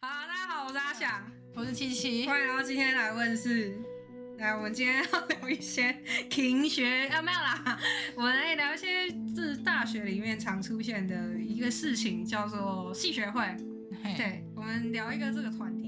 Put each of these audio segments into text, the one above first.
好，大家好，我是阿翔，我是七七。欢迎来到今天来问事。来，我们今天要聊一些停学啊，没有啦，我们来聊一些是大学里面常出现的一个事情，叫做系学会。对，我们聊一个这个团体。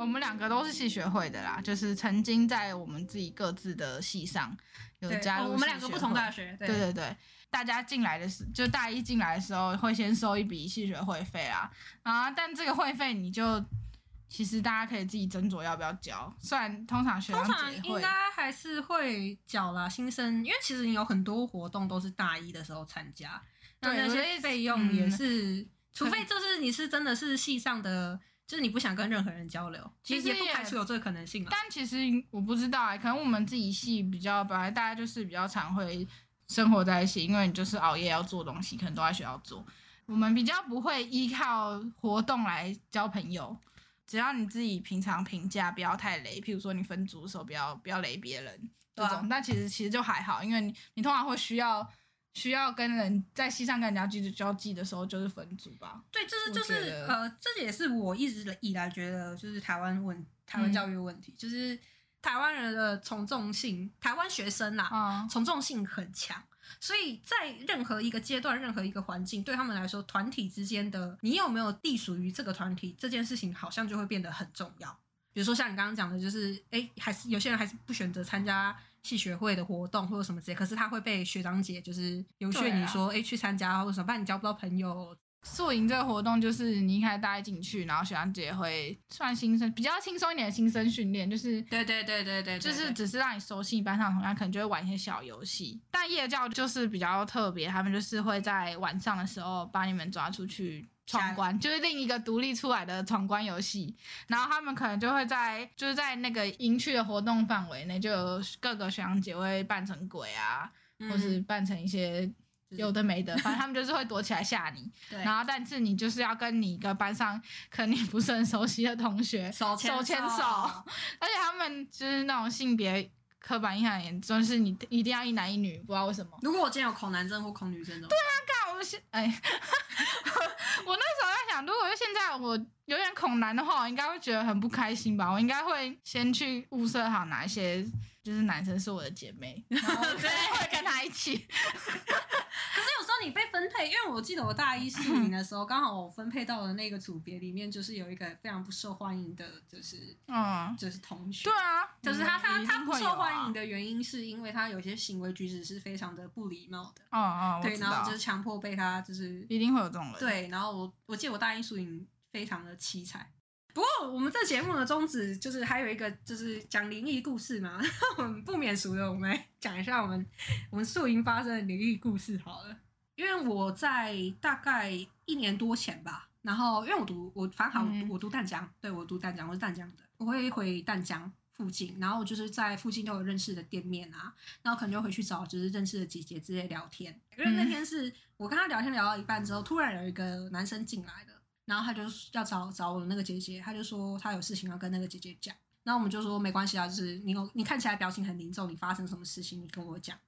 我们两个都是系学会的啦，就是曾经在我们自己各自的系上有，加入。哦我们两个不同大。学。对对对对，大家进来的时，就大一进来的时候会先收一笔系学会费啊，啊，但这个会费你就其实大家可以自己斟酌要不要交，虽然通常学通长姐会，常应该还是会缴啦，新生，因为其实你有很多活动都是大一的时候参加，那那些费用也嗯是，除非就是你是真的是系上的，就是你不想跟任何人交流，其实也也不排除有这个可能性啦。但其实我不知道哎、可能我们自己系比较本来大家就是比较常会生活在一起，因为你就是熬夜要做东西，可能都在学校做。我们比较不会依靠活动来交朋友，只要你自己平常评价不要太雷，譬如说你分组的时候不要不要雷别人这种，但其实其实就还好，因为你你通常会需要需要跟人在西上跟人家交交际的时候就是分组吧。对，这是就是呃，这也是我一直以来觉得就是台湾问台湾教育的问题，就是台湾人的从众性，台湾学生啦，啊、从众性很强，所以在任何一个阶段、任何一个环境，对他们来说，团体之间的你有没有隶属于这个团体这件事情，好像就会变得很重要。比如说像你刚刚讲的，就是哎，还是有些人还是不选择参加系学会的活动或者什么之类，可是他会被学长姐就是游说对啊你说，哎、去参加或者什么，不然你交不到朋友。宿营这个活动就是你一开始大家进去，然后学长姐会算新生，比较轻松一点的新生训练，就是对对对对对就是只是让你熟悉班上同学，可能就会玩一些小游戏。但夜教就是比较特别，他们就是会在晚上的时候把你们抓出去。闯关就是另一个独立出来的闯关游戏，然后他们可能就会在就是在那个营区的活动范围内，就有各个学长姐会扮成鬼啊，或是扮成一些有的没的，反正他们就是会躲起来吓你。对。然后，但是你就是要跟你一个班上可能你不是很熟悉的同学手牵手牵手，而且他们就是那种性别刻板印象很严重，就是你一定要一男一女，不知道为什么。如果我今天有恐男症或恐女症的，对啊，干，我现哎，我那时候在想，如果是现在我有点恐男的话，我应该会觉得很不开心吧。我应该会先去物色好哪一些就是男生是我的姐妹，然后对会跟他一起。可是有时候你被分配，因为我记得我大一宿营的时候，刚好我分配到的那个组别里面，就是有一个非常不受欢迎的，就是嗯，就是同学对。啊，就是他，他他不受欢迎。的原因，是因为他有些行为举止是非常的不礼貌的，嗯嗯，我对，然后就是强迫被他就是一定会有这种人。对，然后我我记得我大一宿营非常的凄惨。不过我们这节目的宗旨就是还有一个就是讲灵异故事嘛，我们不免俗的，我们来讲一下我们我们宿营发生的灵异故事好了。因为我在大概一年多前吧，然后因为我读我反正我读淡江，对我读淡江，我是淡江的，我会回淡江附近，然后就是在附近都有认识的店面啊，然后可能就回去找就是认识的姐姐之类聊天。因为那天是我跟她聊天聊到一半之后，突然有一个男生进来了，然后他就要找找我的那个姐姐，他就说他有事情要跟那个姐姐讲，然后我们就说没关系啊，就是你有你看起来表情很凝重，你发生什么事情你跟我讲。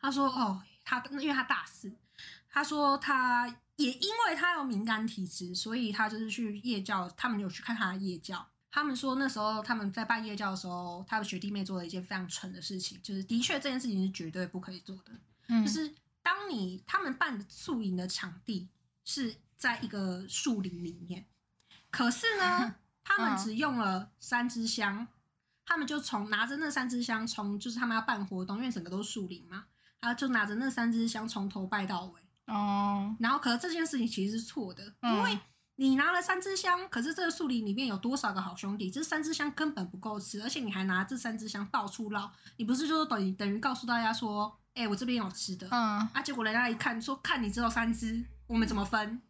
他说哦，他因为他大四，他说他也因为他有敏感体质，所以他就是去夜教，他们有去看他的夜教。他们说那时候他们在办夜教的时候，他的学弟妹做了一件非常蠢的事情，就是的确这件事情是绝对不可以做的。嗯，就是当你他们办的宿营的场地是在一个树林里面，可是呢，他们只用了三支香，他们就从拿着那三支香，从就是他们要办活动，因为整个都是树林嘛，他就拿着那三支香从头拜到尾。哦，然后，可是这件事情其实是错的，嗯因为你拿了三支香，可是这个树林里面有多少个好兄弟？这三支香根本不够吃，而且你还拿这三支香到处绕，你不是就是等于等于告诉大家说，哎、我这边有吃的，嗯啊，结果人家一看说，看你只有三支，我们怎么分？嗯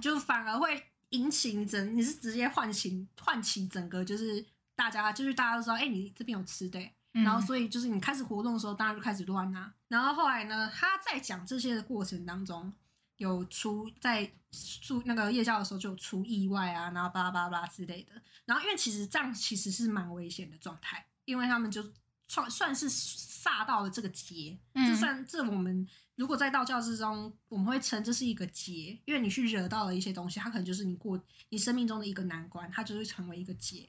就反而会引起你整，你是直接唤醒唤起整个就是大家，就是大家都知道，哎、你这边有吃的、然后所以就是你开始活动的时候，大家就开始乱啊。然后后来呢，他在讲这些的过程当中，有出在住那个夜校的时候就有出意外啊，然后巴拉巴拉巴拉之类的。然后因为其实这样其实是蛮危险的状态，因为他们就算算是煞到了这个劫，嗯。就算这我们如果在道教之中，我们会称这是一个劫，因为你去惹到了一些东西，它可能就是你过你生命中的一个难关，它就会成为一个劫。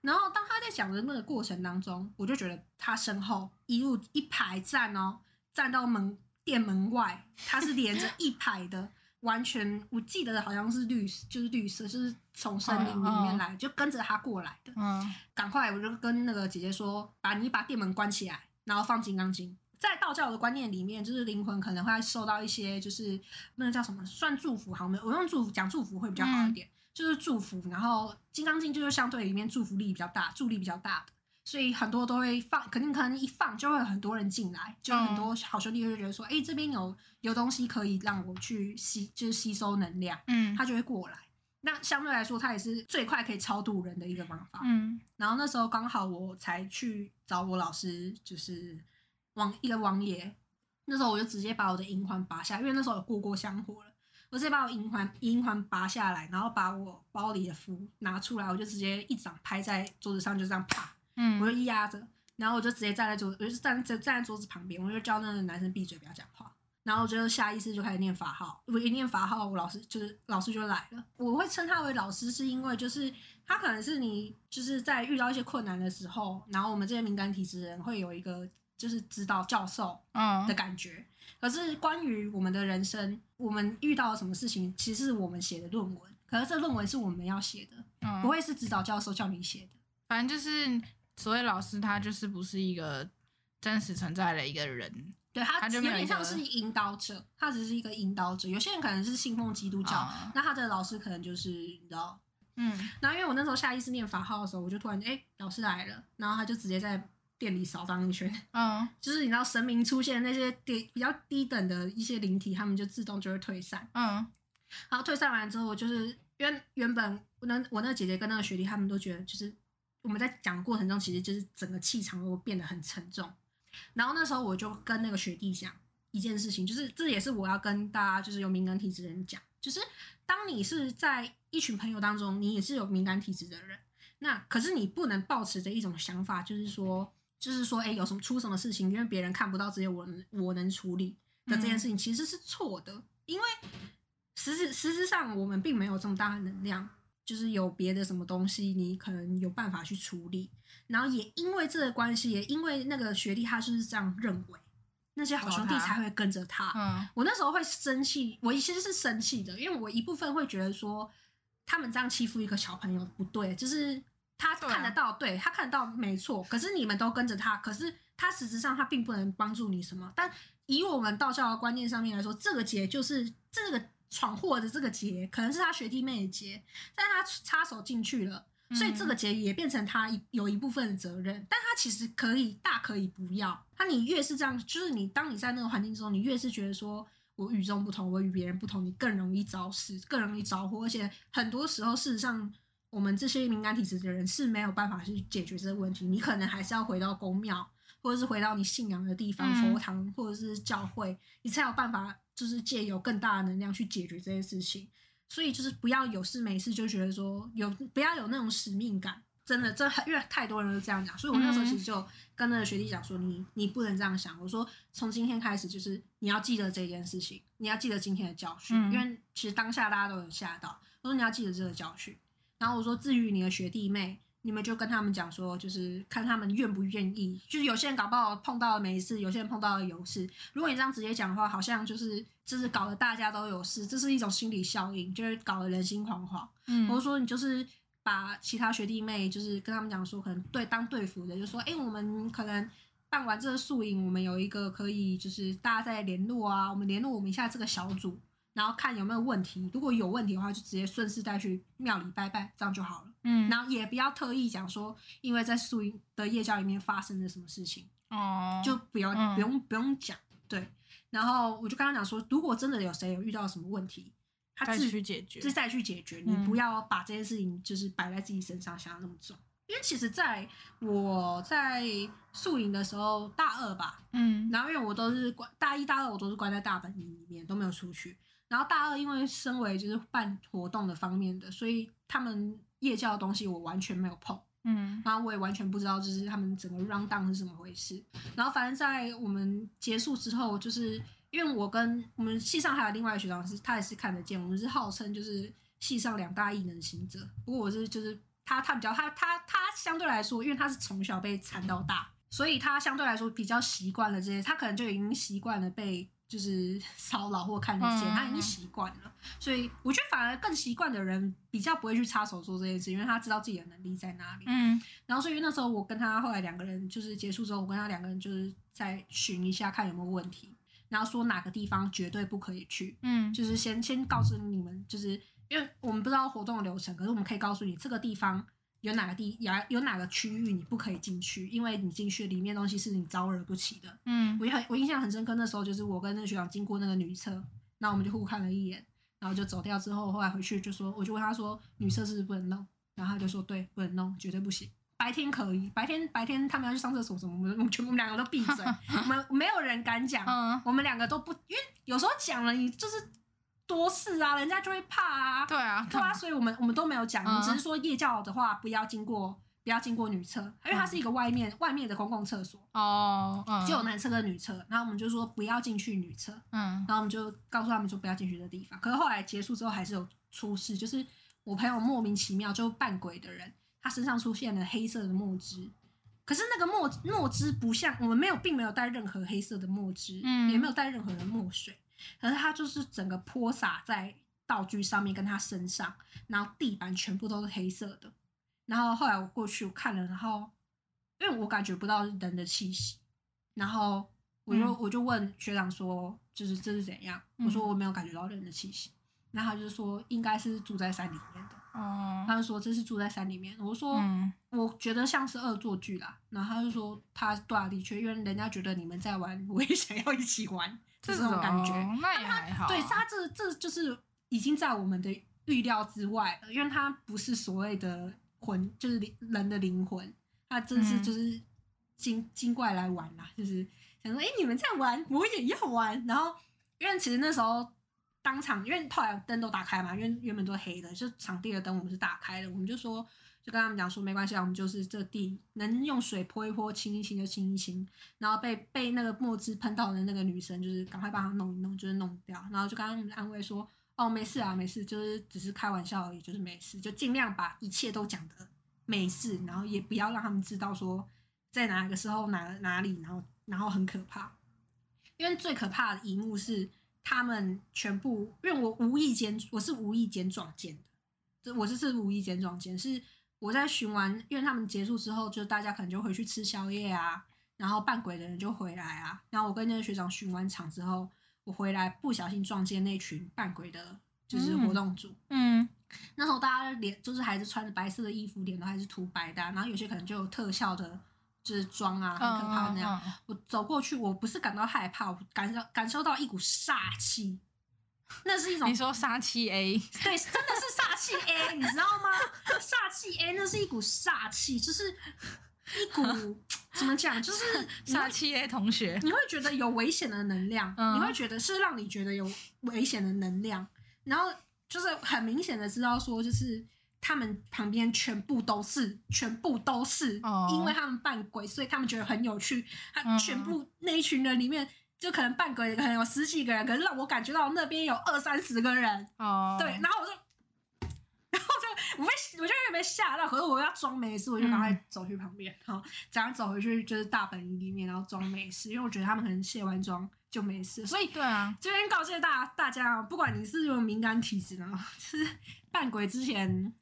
然后当他在讲的那个过程当中，我就觉得他身后一路一排站哦，站到门店门外，他是连着一排的，完全我记得好像是绿，就是绿色，就是从森林里面来，就跟着他过来的。嗯赶快，我就跟那个姐姐说，把你把店门关起来，然后放金刚经。在道教的观念里面，就是灵魂可能会受到一些，就是那个叫什么，算祝福好没有？我用祝福讲祝福会比较好一点，就是祝福。然后金刚经就是相对里面祝福力比较大，助力比较大的，所以很多都会放，肯定可能一放就会有很多人进来，就很多好兄弟就会觉得说，哎、这边有有东西可以让我去吸，就是吸收能量，嗯他就会过来。那相对来说，它也是最快可以超度人的一个方法。嗯然后那时候刚好我才去找我老师，就是王一个王爷。那时候我就直接把我的银环拔下，因为那时候有过过香火了，我直接把我银环银环拔下来，然后把我包里的符拿出来，我就直接一掌拍在桌子上，就这样啪，嗯，我就一压着，然后我就直接站在桌子，我就站站站在桌子旁边，我就叫那个男生闭嘴，不要讲话。然后我就下意识就开始念法号，我一念法号，我老师就是老师就来了。我会称他为老师，是因为就是他可能是你就是在遇到一些困难的时候，然后我们这些敏感体质人会有一个就是指导教授嗯的感觉。可是关于我们的人生，我们遇到了什么事情，其实是我们写的论文，可是这论文是我们要写的，嗯，不会是指导教授叫你写的。反正就是所谓老师，他就是不是一个真实存在的一个人。对他有点像是引导者，他只是一个引导者。有些人可能是信奉基督教，啊那他的老师可能就是你知道。嗯然后因为我那时候下意识念法号的时候，我就突然哎、老师来了，然后他就直接在店里扫荡一圈，嗯 就是你知道神明出现那些低比较低等的一些灵体，他们就自动就会退散。嗯然后退散完之后，就是原原本我那我那个姐姐跟那个学弟他们都觉得，就是我们在讲过程中，其实就是整个气场都变得很沉重。然后那时候我就跟那个学弟讲一件事情，就是这也是我要跟大家就是有敏感体质的人讲，就是当你是在一群朋友当中，你也是有敏感体质的人，那可是你不能抱持着一种想法，就是说，就是说，哎，有什么出什么事情，因为别人看不到，只有我能我能处理的这件事情，其实是错的，因为实质实质上我们并没有这么大的能量，就是有别的什么东西，你可能有办法去处理。然后也因为这个关系，也因为那个学弟他就是这样认为，那些好兄弟才会跟着他。嗯我那时候会生气，我其实是生气的，因为我一部分会觉得说，他们这样欺负一个小朋友不对，就是他看得到，对他看得到没错，可是你们都跟着他，可是他实质上他并不能帮助你什么。但以我们道教的观念上面来说，这个劫就是这个闯祸的这个劫，可能是他学弟妹的劫，但他插手进去了。所以这个劫也变成他一有一部分的责任，但他其实可以大可以不要。他你越是这样，就是你当你在那个环境之中，你越是觉得说我与众不同，我与别人不同，你更容易招事，更容易着火。而且很多时候，事实上我们这些敏感体质的人是没有办法去解决这个问题。你可能还是要回到公庙，或者是回到你信仰的地方，嗯佛堂或者是教会，你才有办法就是借由更大的能量去解决这些事情。所以就是不要有事没事就觉得说有不要有那种使命感，真的这很因为太多人都这样讲，所以我那时候其实就跟那个学弟讲说，你你不能这样想。我说从今天开始就是你要记得这件事情，你要记得今天的教训，嗯因为其实当下大家都有吓到。我说你要记得这个教训，然后我说至于你的学弟妹。你们就跟他们讲说，就是看他们愿不愿意。就是有些人搞不好碰到了没事，有些人碰到了有事。如果你这样直接讲的话，好像就是就是搞得大家都有事，这是一种心理效应，就是搞得人心惶惶。嗯，或者说你就是把其他学弟妹，就是跟他们讲说，可能对当对服的，就说，哎、我们可能办完这个宿营，我们有一个可以就是大家再联络啊，我们联络我们一下这个小组，然后看有没有问题，如果有问题的话，就直接顺势带去庙里拜拜，这样就好了。嗯然后也不要特意讲说，因为在宿营的夜教里面发生了什么事情，哦，就不要、嗯不用不用讲，对。然后我就跟他讲说，如果真的有谁有遇到什么问题，他再自去解决就再去解决，你嗯不要把这件事情就是摆在自己身上，想要那么重。因为其实在我在宿营的时候，大二吧，嗯然后因为我都是关大一、大二，我都是关在大本营里面，都没有出去。然后大二因为身为就是办活动的方面的，所以他们夜校的东西我完全没有碰。嗯然后我也完全不知道，就是他们整个 round down 是怎么回事。然后反正在我们结束之后，就是因因为我跟我们系上还有另外一个学长是，他也是看得见，我们是号称就是系上两大异能行者。不过我是就是他他比较他他他相对来说，因为他是从小被缠到大，所以他相对来说比较习惯了这些，他可能就已经习惯了被就是 骚扰或看得见，嗯他已经习惯了。所以我觉得反而更习惯的人比较不会去插手做这件事，因为他知道自己的能力在哪里。嗯然后所以那时候我跟他后来两个人就是结束之后，我跟他两个人就是再寻一下看有没有问题，然后说哪个地方绝对不可以去，嗯就是先先告诉你们，就是因为我们不知道活动的流程，可是我们可以告诉你这个地方有哪个地有有哪个区域你不可以进去，因为你进去里面东西是你招惹不起的。嗯我也很我印象很深刻，那时候就是我跟那个学长经过那个女厕，那我们就互看了一眼，然后就走掉之后，后来回去就说，我就问他说女厕是不是不能弄，然后他就说对，不能弄，绝对不行。白天可以，白天白天他们要去上厕所什么，我们我们全部我们两个都闭嘴，我们没有人敢讲，嗯，我们两个都不，因为有时候讲了你就是多事啊，人家就会怕啊，对啊，对啊，所以我们我们都没有讲，我们嗯只是说夜教的话不要经过不要经过女厕，因为它是一个外面外面的公共厕所，哦，嗯，只有男厕跟女厕，然后我们就说不要进去女厕，嗯。然后我们就告诉他们说不要进去的地方。可是后来结束之后还是有出事，就是我朋友莫名其妙就扮鬼的人，他身上出现了黑色的墨汁。可是那个墨墨汁不像我们没有，并没有带任何黑色的墨汁，嗯。也没有带任何的墨水，可是他就是整个泼洒在道具上面跟他身上，然后地板全部都是黑色的。然后后来我过去我看了，然后因为我感觉不到人的气息，然后我就、嗯。我就问学长说，就是这是怎样？嗯我说我没有感觉到人的气息，然后他就说应该是住在山里面的，哦，他就说这是住在山里面。我说、嗯。我觉得像是恶作剧啦，然后他就说他对啊，的确，因为人家觉得你们在玩，我也想要一起玩，这种感觉。哦那也还好啊，对，他这这就是已经在我们的预料之外了，因为他不是所谓的魂，就是灵人的灵魂，他真是嗯就是精精怪来玩啦，就是想说，哎、你们在玩，我也要玩。然后，因为其实那时候当场，因为后来灯都打开嘛，因为原本都黑的，就场地的灯我们是打开的，我们就说。就跟他们讲说没关系啊，我们就是这地能用水泼一泼、清一清就清一清，然后被被那个墨汁喷到的那个女生，就是赶快帮她弄一弄，就是弄掉，然后就跟他们安慰说，哦，没事啊，没事，就是只是开玩笑而已，就是没事，就尽量把一切都讲的没事，然后也不要让他们知道说在哪个时候哪哪里，然后然后很可怕，因为最可怕的一幕是他们全部，因为我无意间我是无意间撞见的，这我这是无意间撞见，是我在巡完，因为他们结束之后，就大家可能就回去吃宵夜啊，然后扮鬼的人就回来啊，然后我跟那个学长巡完场之后，我回来不小心撞见那群扮鬼的，就是活动组。嗯那时候大家脸就是还是穿着白色的衣服，脸都还是涂白的啊、然后有些可能就有特效的，就是妆啊，很可怕那样。嗯我走过去，我不是感到害怕，我感受感受到一股煞气，那是一种你说煞气 A，对，真的是煞气 A，你知道吗？煞气 A 那是一股煞气，就是一股 怎么讲，就是你会杀气 A 同学，你会觉得有危险的能量，嗯你会觉得是让你觉得有危险的能量，然后就是很明显的知道说，就是他们旁边全部都是，全部都是，哦因为他们扮鬼，所以他们觉得很有趣。他嗯全部那一群人里面，就可能扮鬼的可能有十几个人，可是让我感觉到那边有二三十个人，哦，对，然后我就。然后就我被我就有点被吓到，可是我要装没事，我就赶快嗯走去旁边，好，这样走回去就是大本营里面，然后装没事，因为我觉得他们可能卸完妆就没事，所以对啊，这边告诫大大家啊，不管你是有敏感体质呢，就是扮鬼之前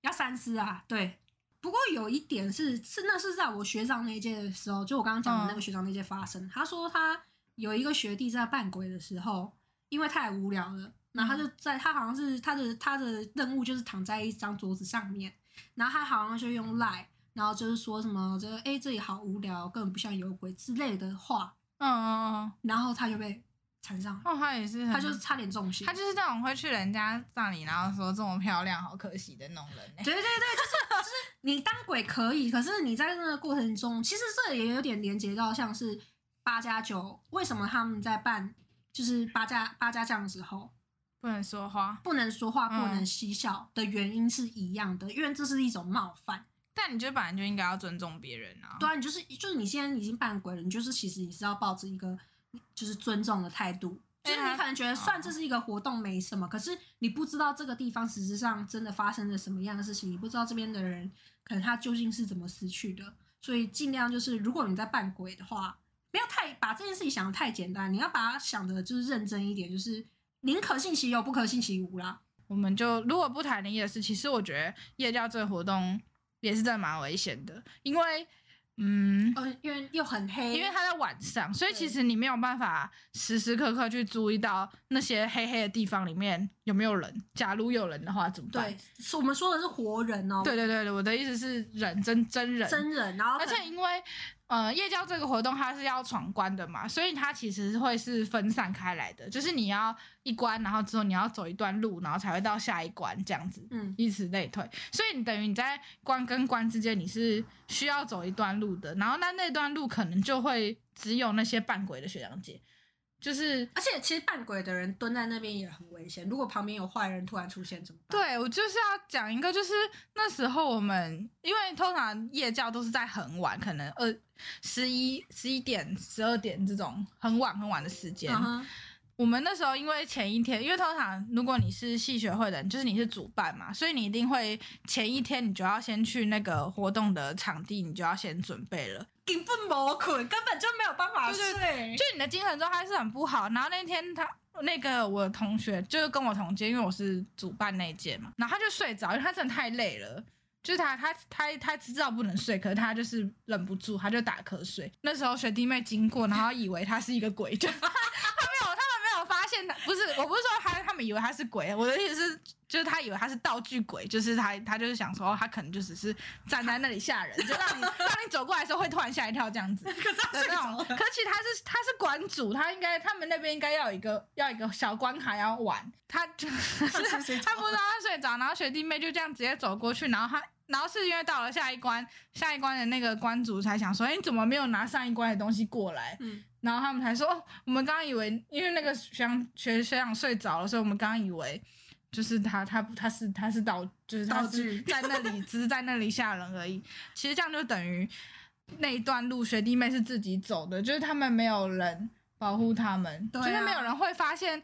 要三思啊。对，不过有一点是是那是在我学长那一届的时候，就我刚刚讲的那个嗯学长那届发生。他说他有一个学弟在扮鬼的时候，因为太无聊了，然后他就在他好像是他的他的任务就是躺在一张桌子上面，然后他好像就用赖。然后就是说什么这个哎这里好无聊，根本不像有鬼之类的话，嗯嗯嗯，然后他就被缠上。哦，他也是很，他就是差点中邪。他就是那种会去人家葬礼，然后说这么漂亮，好可惜的那种人欸对对对，就是就是 你当鬼可以，可是你在那个过程中，其实这也有点连接到像是八加九，为什么他们在办就是八加八加酱的时候不能说话。不能说话、嗯不能嬉笑的原因是一样的，因为这是一种冒犯。但你觉得本来就应该要尊重别人啊。对啊，你就是就是你现在已经扮鬼了，你就是其实你是要抱着一个就是尊重的态度。就是你可能觉得，算这是一个活动没什么，可是你不知道这个地方实质上真的发生了什么样的事情，你不知道这边的人可能他究竟是怎么死去的，所以尽量就是，如果你在扮鬼的话，不要太把这件事情想的太简单，你要把它想的就是认真一点，就是宁可信其有，不可信其无啦。我们就如果不谈灵异的事，其实我觉得夜钓这个活动也是真的蛮危险的，因为。嗯，呃，因为又很黑，因为它在晚上，所以其实你没有办法时时刻刻去注意到那些黑黑的地方里面有没有人。假如有人的话怎么办？对，我们说的是活人哦。对对对对，我的意思是人真真人，真人，然后而且因为。呃，夜教这个活动它是要闯关的嘛，所以它其实会是分散开来的，就是你要一关，然后之后你要走一段路，然后才会到下一关这样子，嗯，以此类推。所以你等于你在关跟关之间你是需要走一段路的，然后那那段路可能就会只有那些扮鬼的学长姐。就是，而且其实扮鬼的人蹲在那边也很危险。如果旁边有坏人突然出现怎么办？对我就是要讲一个，就是那时候我们因为通常夜教都是在很晚，可能二十一十一点、十二点这种很晚很晚的时间。我们那时候因为前一天，因为通常如果你是戏学会的人，就是你是主办嘛，所以你一定会前一天你就要先去那个活动的场地，你就要先准备了。根本没困，根本就没有办法睡。就你的精神状态是很不好。然后那天他那个我同学就是跟我同届，因为我是主办那届嘛，然后他就睡着，因为他真的太累了。就是他他他他知道不能睡，可是他就是忍不住，他就打瞌睡。那时候学弟妹经过，然后以为他是一个鬼，就。不是，我不是说他，他们以为他是鬼。我的意思是，就是他以为他是道具鬼，就是他，他就是想说，他可能就只是站在那里吓人，就让你 让你走过来的时候会突然吓一跳这样子。可是那种，可其实他是他是馆主，他应该他们那边应该要有一个要一个小关卡要玩，他就他不知道他睡着，然后学弟妹就这样直接走过去，然后他然后是因为到了下一关，下一关的那个关主才想说，哎，你怎么没有拿上一关的东西过来？嗯。然后他们才说，哦，我们刚刚以为，因为那个学长学学长睡着了，所以我们刚刚以为就是他，他他是他是道，就是他是在那里，只是在那里吓人而已。其实这样就等于那一段路学弟妹是自己走的，就是他们没有人保护他们，就是没有人会发现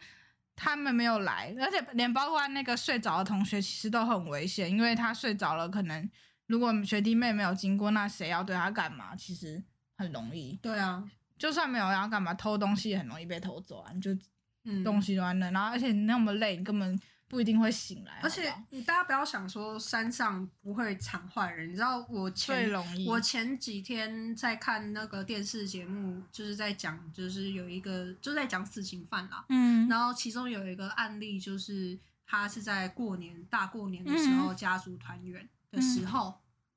他们没有来，而且连包括那个睡着的同学其实都很危险，因为他睡着了，可能如果学弟妹没有经过，那谁要对他干嘛？其实很容易。对啊。就算没有要干嘛，偷东西也很容易被偷走啊！你就，东西都在那，然后而且你那么累，你根本不一定会醒来。而且你大家不要想说山上不会藏坏人，你知道我前我前几天在看那个电视节目，就是在讲，就是有一个就在讲死刑犯啦，嗯，然后其中有一个案例，就是他是在过年大过年的时候，家族团圆的时候，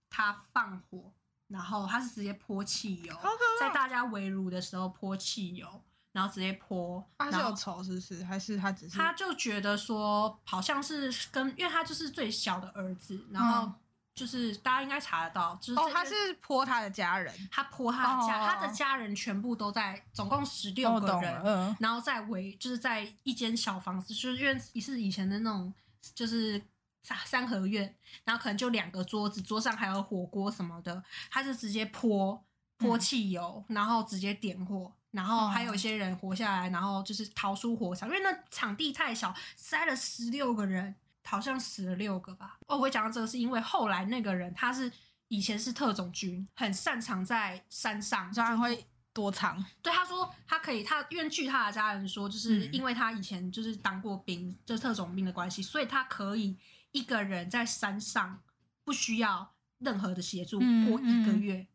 他放火。然后他是直接泼汽油，在大家围炉的时候泼汽油，然后直接泼。他是有仇是不是？还是他只是？他就觉得说，好像是跟，因为他就是最小的儿子，然后就是大家应该查得到，就是哦，他是泼他的家人，他泼他的家，他的家人全部都在，总共十六个人，然后在围，就是在一间小房子，就是因为是以前的那种，就是。三三合院，然后可能就两个桌子，桌上还有火锅什么的，他就直接泼泼汽油，然后直接点火，然后还有一些人活下来，然后就是逃出火场，因为那场地太小，塞了十六个人，好像死了六个吧。哦，我会讲到这个是因为后来那个人他是以前是特种军，很擅长在山上，所以会躲藏。对，他说他可以，他因为据他的家人说，就是因为他以前就是当过兵，就是特种兵的关系，所以他可以。一个人在山上不需要任何的协助过一个月，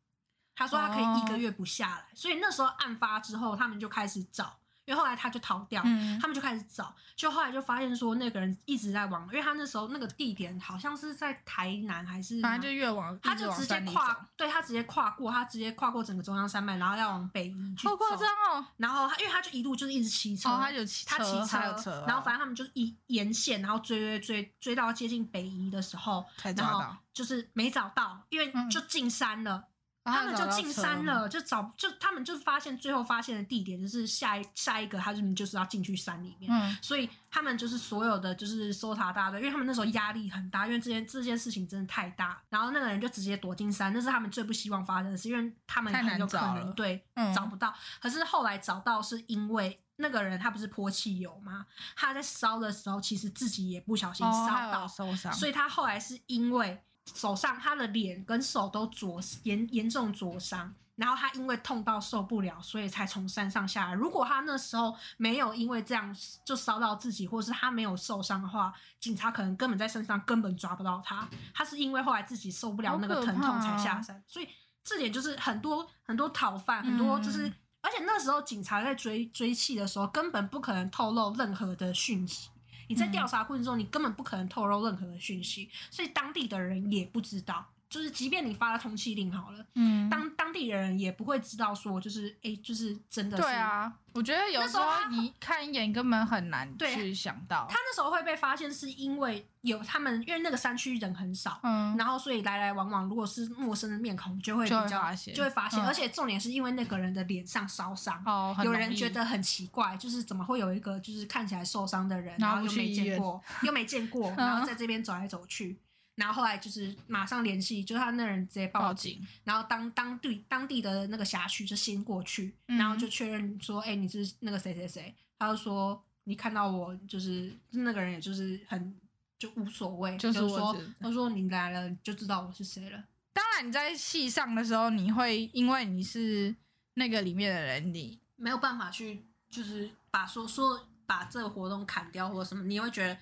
他说他可以一个月不下来，所以那时候案发之后，他们就开始找。因为后来他就逃掉，他们就开始找，就后来就发现说那个人一直在往，因为他那时候那个地点好像是在台南还是，反正就越往，他就直接跨，对他直接跨过，他直接跨过整个中央山脉，然后要往北移去好夸张哦！然后他因为他就一路就是一直骑车，他就骑，他骑车，然后反正他们就是一沿线，然后追追追追到接近北移的时候，才找到，就是没找到，因为就进山了。然后他们就进山了，就找就他们就发现最后发现的地点就是下一下一个，他们就是要进去山里面，嗯，所以他们就是所有的就是搜查大队，因为他们那时候压力很大，因为这件这件事情真的太大，然后那个人就直接躲进山，那是他们最不希望发生的事，因为他们可能对、嗯。找不到，可是后来找到是因为。那个人他不是泼汽油吗？他在烧的时候，其实自己也不小心哦，烧到，有受伤，所以他后来是因为手上他的脸跟手都灼严严重灼伤，然后他因为痛到受不了，所以才从山上下来。如果他那时候没有因为这样就烧到自己，或是他没有受伤的话，警察可能根本在山上根本抓不到他。他是因为后来自己受不了那个疼痛才下山，所以这点就是很多很多逃犯，很多就是。嗯而且那时候警察在追追气的时候，根本不可能透露任何的讯息。你在嗯调查过程中，你根本不可能透露任何的讯息，所以当地的人也不知道。就是即便你发了通缉令好了，嗯，当当地人也不会知道说，就是哎、就是真的是。对啊，我觉得有时候那时候他你看一眼根本很难去想到他，那时候会被发现，是因为有他们，因为那个山区人很少，嗯，然后所以来来往往，如果是陌生的面孔，就会比就会较发现就会发现。嗯而且重点是因为那个人的脸上烧伤，哦，有人觉得很奇怪，就是怎么会有一个就是看起来受伤的人，然后又没见过，又没见过，然后在这边走来走去，然后后来就是马上联系，就是他那人直接报报警，警，然后当当地当地的那个辖区就先过去，嗯然后就确认说，哎、你是那个谁谁谁，他就说你看到我就是那个人，也就是很就无所谓，就是说他说你来了你就知道我是谁了，当然你在戏上的时候，你会因为你是那个里面的人，你没有办法去就是把说说把这个活动砍掉或者什么，你会觉得，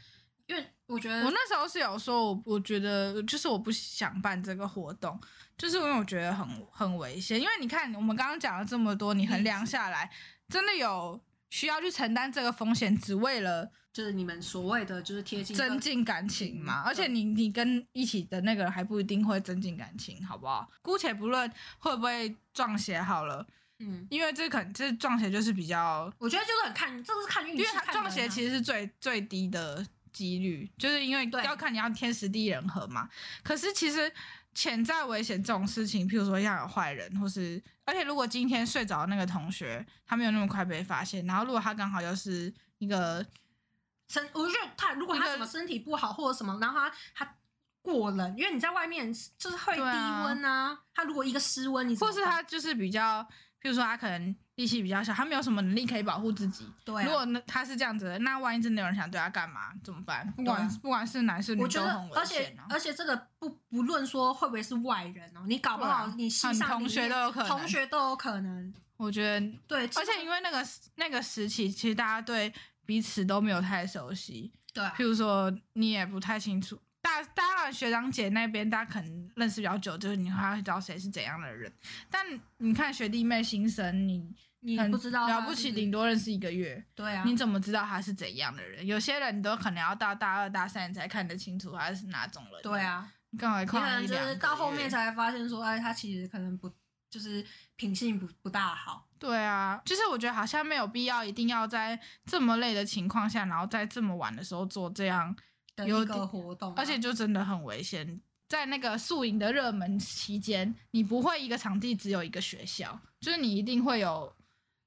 因为我觉得我那时候是有说我，我觉得就是我不想办这个活动，就是因为我觉得很很危险。因为你看，我们刚刚讲了这么多，你衡量下来，真的有需要去承担这个风险，只为了就是你们所谓的就是贴近增进感情嘛？嗯而且你你跟一起的那个人还不一定会增进感情，好不好？姑且不论会不会撞邪好了，嗯，因为这可能这撞鞋就是比较我觉得就是很看，这个是看运气，因为它看人啊撞鞋其实是最最低的几率，就是因为要看你要天时地利人和嘛。可是其实潜在危险这种事情，譬如说像有坏人，或是而且如果今天睡着的那个同学他没有那么快被发现，然后如果他刚好又是一个身，我觉得他如果他什么身体不好或者什么，然后他他过冷，因为你在外面就是会低温啊，他如果一个失温，你或是他就是比较，譬如说他可能力气比较小，他没有什么能力可以保护自己。对啊、如果那他是这样子的，那万一真的有人想对他干嘛，怎么办？不管、啊不管是男是女我觉得都很，而且危险啊。而且这个不不论说会不会是外人哦，你搞不好你系很同学都有可能同学都有可能。我觉得对，而且因为那个那个时期，其实大家对彼此都没有太熟悉。对啊譬如说，你也不太清楚。大当然学长姐那边，大家可能认识比较久，就是你还会知道谁是怎样的人。但你看学弟妹新生，你你不知道了不起，顶多认识一个月，对啊，你怎么知道他是怎样的人？有些人你都可能要到大二大三你才看得清楚他是哪种人。对，啊，更何你可况能就是到后面才发现说，哎，他其实可能不就是品性不不大好。对啊，就是我觉得好像没有必要一定要在这么累的情况下，然后在这么晚的时候做这样，的一个活动啊、而且就真的很危险。在那个宿营的热门期间，你不会一个场地只有一个学校，就是你一定会有，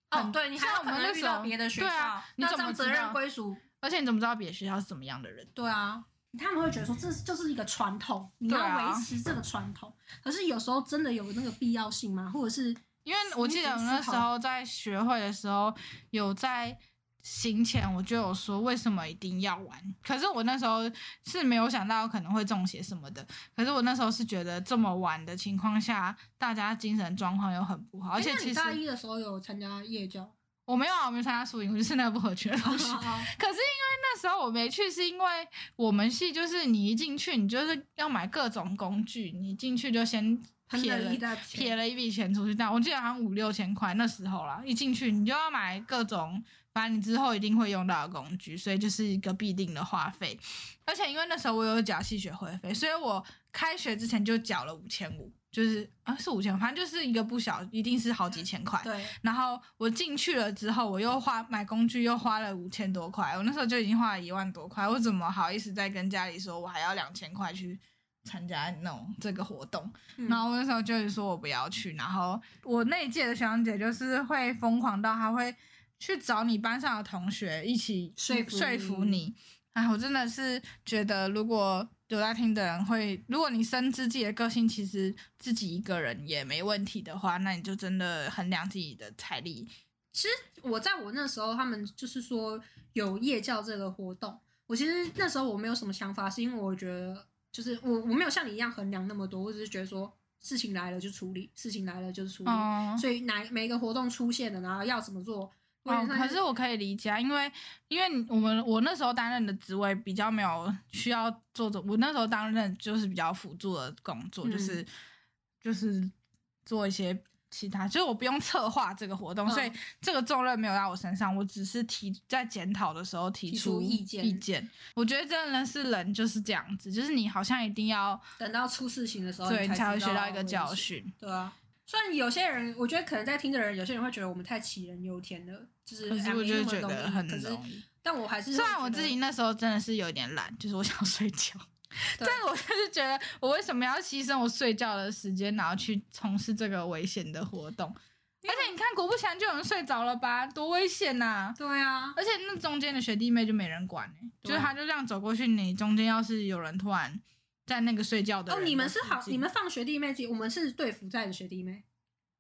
哦对你还有像我可能遇到们那时候别的学校，对啊，你那怎么责任？归属？而且你怎么知道别的学校是怎么样的人？对啊，他们会觉得说这就是一个传统，你要维持这个传统。可是有时候真的有那个必要性吗？或者是因为我记得我那时候在学会的时候，有在行前我就有说为什么一定要玩，可是我那时候是没有想到可能会中邪什么的，可是我那时候是觉得这么晚的情况下，大家精神状况又很不好，而且其实大一的时候有参加夜教，我没有啊，我没有参加宿营，我就是那个不合群的。可是因为那时候我没去，是因为我们系就是你一进去，你就是要买各种工具，你进去就先撇了撇了一笔钱出去，但我记得好像五六千块那时候啦，一进去你就要买各种，反正你之后一定会用到的工具，所以就是一个必定的花费。而且因为那时候我有缴系学会费，所以我开学之前就缴了五千五，就是啊是五千，反正就是一个不小，一定是好几千块。对，然后我进去了之后，我又花买工具又花了五千多块，我那时候就已经花了一万多块，我怎么好意思再跟家里说我还要两千块去参加那种这个活动。嗯然后我那时候就是说我不要去，然后我那一届的学长姐就是会疯狂到她会去找你班上的同学一起说服说服你你。哎，我真的是觉得，如果有在听的人会，如果你深知自己的个性，其实自己一个人也没问题的话，那你就真的衡量自己的财力。其实我在我那时候，他们就是说有夜教这个活动，我其实那时候我没有什么想法，是因为我觉得就是我我没有像你一样衡量那么多，我只是觉得说事情来了就处理，事情来了就是处理，哦、所以哪每一个活动出现了，然后要怎么做，我哦，可是我可以理解啊，因为因为我们我那时候担任的职位比较没有需要做着，我那时候担任就是比较辅助的工作，嗯就是就是做一些其他，就是我不用策划这个活动，嗯所以这个重任没有在我身上，我只是提在检讨的时候提提出出意见意见。我觉得真的是人就是这样子，就是你好像一定要等到出事情的时候，对，才会学到一个。教训。对啊，虽然有些人，我觉得可能在听的人，有些人会觉得我们太杞人忧天了，就是我就觉得很可是容易。但我还是虽然我自己那时候真的是有点懒，就是我想睡觉，对但我就是觉得我为什么要牺牲我睡觉的时间，然后去从事这个危险的活动？而且你看，果不其然就有人睡着了吧，多危险呐、对啊，而且那中间的学弟妹就没人管、欸、就是他就这样走过去，你中间要是有人突然在那个睡觉的哦，你们是好，你们放学弟妹，我们是队服在的学弟妹。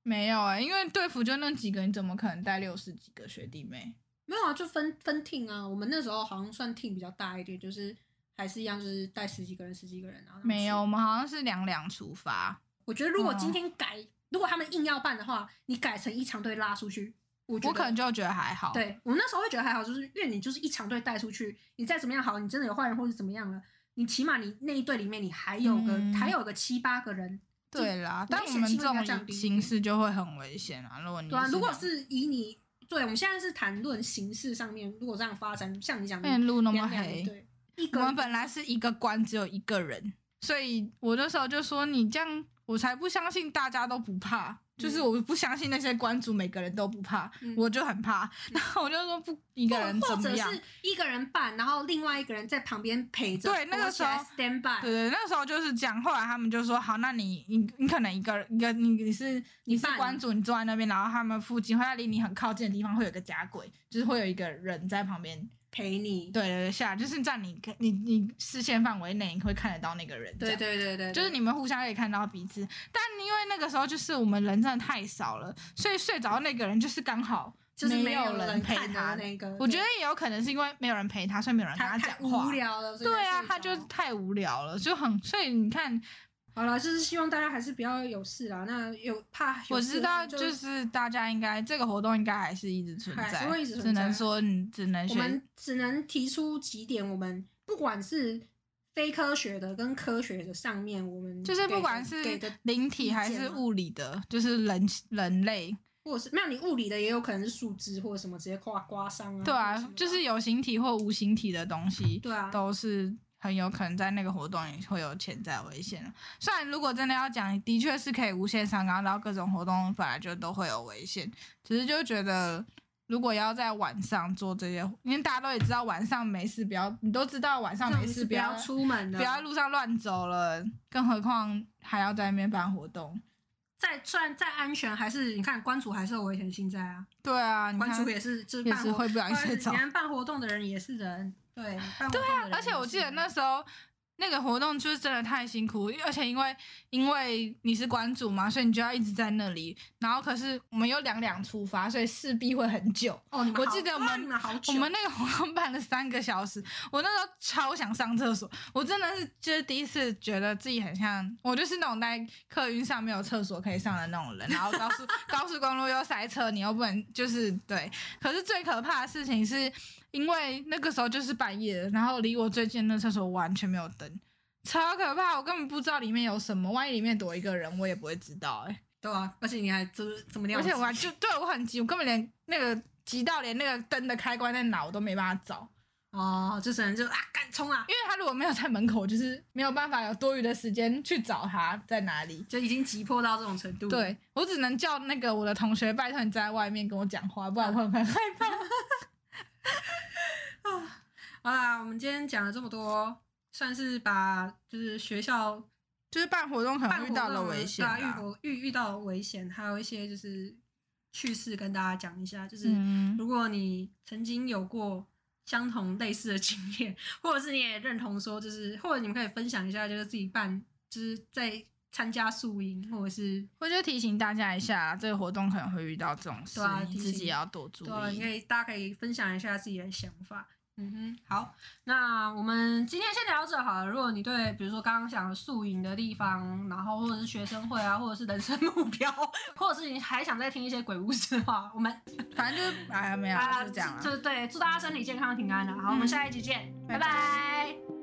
没有哎、因为队服就那几个，你怎么可能带六十几个学弟妹？没有啊，就分分 team 啊。我们那时候好像算 team 比较大一点，就是还是一样，就是带十几个人、十几个人。然后他们没有，我们好像是两两出发。我觉得如果哦今天改，如果他们硬要办的话，你改成一长队拉出去，我我可能就觉得还好。对我那时候会觉得还好，就是因为你就是一长队带出去，你再怎么样好，你真的有坏人或者怎么样了，你起码你那一队里面你还有个、嗯还有个七八个人。对啦，但我们这种形式就会很危险啊。如果你对啊，如果是以你对我们现在是谈论形式上面，如果这样发展，像你讲的那路那么黑，对，一我们本来是一个关只有一个人，所以我那时候就说你这样，我才不相信大家都不怕。就是我不相信那些关主每个人都不怕，嗯我就很怕。然后我就说不，一个人或或者怎么样？是一个人办，然后另外一个人在旁边陪着，对那个时候对对，那个时候就是这样。后来他们就说好，那你你你可能一个一个你你是你是办关主，你坐在那边，然后他们附近会在离你很靠近的地方会有个假鬼，就是会有一个人在旁边。陪你。对对对，下就是在你看你你视线范围内，你会看得到那个人。这对样对对对，就是你们互相可以看到彼此，但因为那个时候就是我们人真的太少了，所以睡着的那个人就是刚好就是没有人陪他。那个。我觉得也有可能是因为没有人陪他，所以没有人跟他讲话无。聊了，对啊，他就着太无聊了，就很所以你看，好了，就是希望大家还是不要有事啦。那有怕有我知道就是大家应该这个活动应该还是一直存在，还是会一直存只能说你只能我们只能提出几点，我们不管是非科学的跟科学的上面，我们就是不管是给的灵体还是物理的，就是人人类，或者是没有你物理的，也有可能是树枝或者什么直接刮刮伤啊。对啊。就是有形体或无形体的东西，对啊，都是很有可能在那个活动也会有潜在危险的。虽然如果真的要讲，的确是可以无限上纲，然后各种活动本来就都会有危险，只是就觉得。如果要在晚上做这些，因为大家都也知道晚上没事不要，你都知道晚上没事不要要出门的，不要在路上乱走了，更何况还要在那边办活动。再虽然再安全，还是你看关主还是有危险性在啊。对啊，你看关主也是就是办活动的人也是人，对，办活动的人而且我记得那时候那个活动就是真的太辛苦，而且因为因为你是馆主嘛，所以你就要一直在那里。然后可是我们有两两出发，所以势必会很久。哦，我记得我们，我们那个活动办了三个小时，我那时候超想上厕所，我真的是就是第一次觉得自己很像，我就是那种在客运上没有厕所可以上的那种人，然后高速 高速公路又塞车，你又不能就是对。可是最可怕的事情是因为那个时候就是半夜，然后离我最近的厕所完全没有灯。超可怕！我根本不知道里面有什么，万一里面躲一个人，我也不会知道哎、对啊，而且你还就是怎么样？而且我还就对我很急，我根本连那个急到连那个灯的开关在哪我都没办法找。哦，就只能就啊，赶冲啊，因为他如果没有在门口，就是没有办法有多余的时间去找他在哪里。就已经急迫到这种程度。，对我只能叫那个我的同学，拜托你在外面跟我讲话，不然我会很害怕。好啦，我们今天讲了这么多，算是把就是学校就是办活动可能遇到的危险对啊，遇遇遇到的危险，还有一些就是趣事跟大家讲一下，就是嗯。如果你曾经有过相同类似的 经验，或者是你也认同说，就是或者你们可以分享一下，就是自己办就是在参加宿营，或者是我就提醒大家一下，这个活动可能会遇到这种事，对啊提醒你自己也要多注对啊，你可。以大家可以分享一下自己的想法。嗯哼，好，那我们今天先聊到这好了。如果你对比如说刚刚讲的宿营的地方，然后或者是学生会啊，或者是人生目标，或者是你还想再听一些鬼故事的话，我们 反正就是哎呀没有啊，就这样啊。就对，祝大家身体健康平安的。好，我们下一集见，拜拜拜拜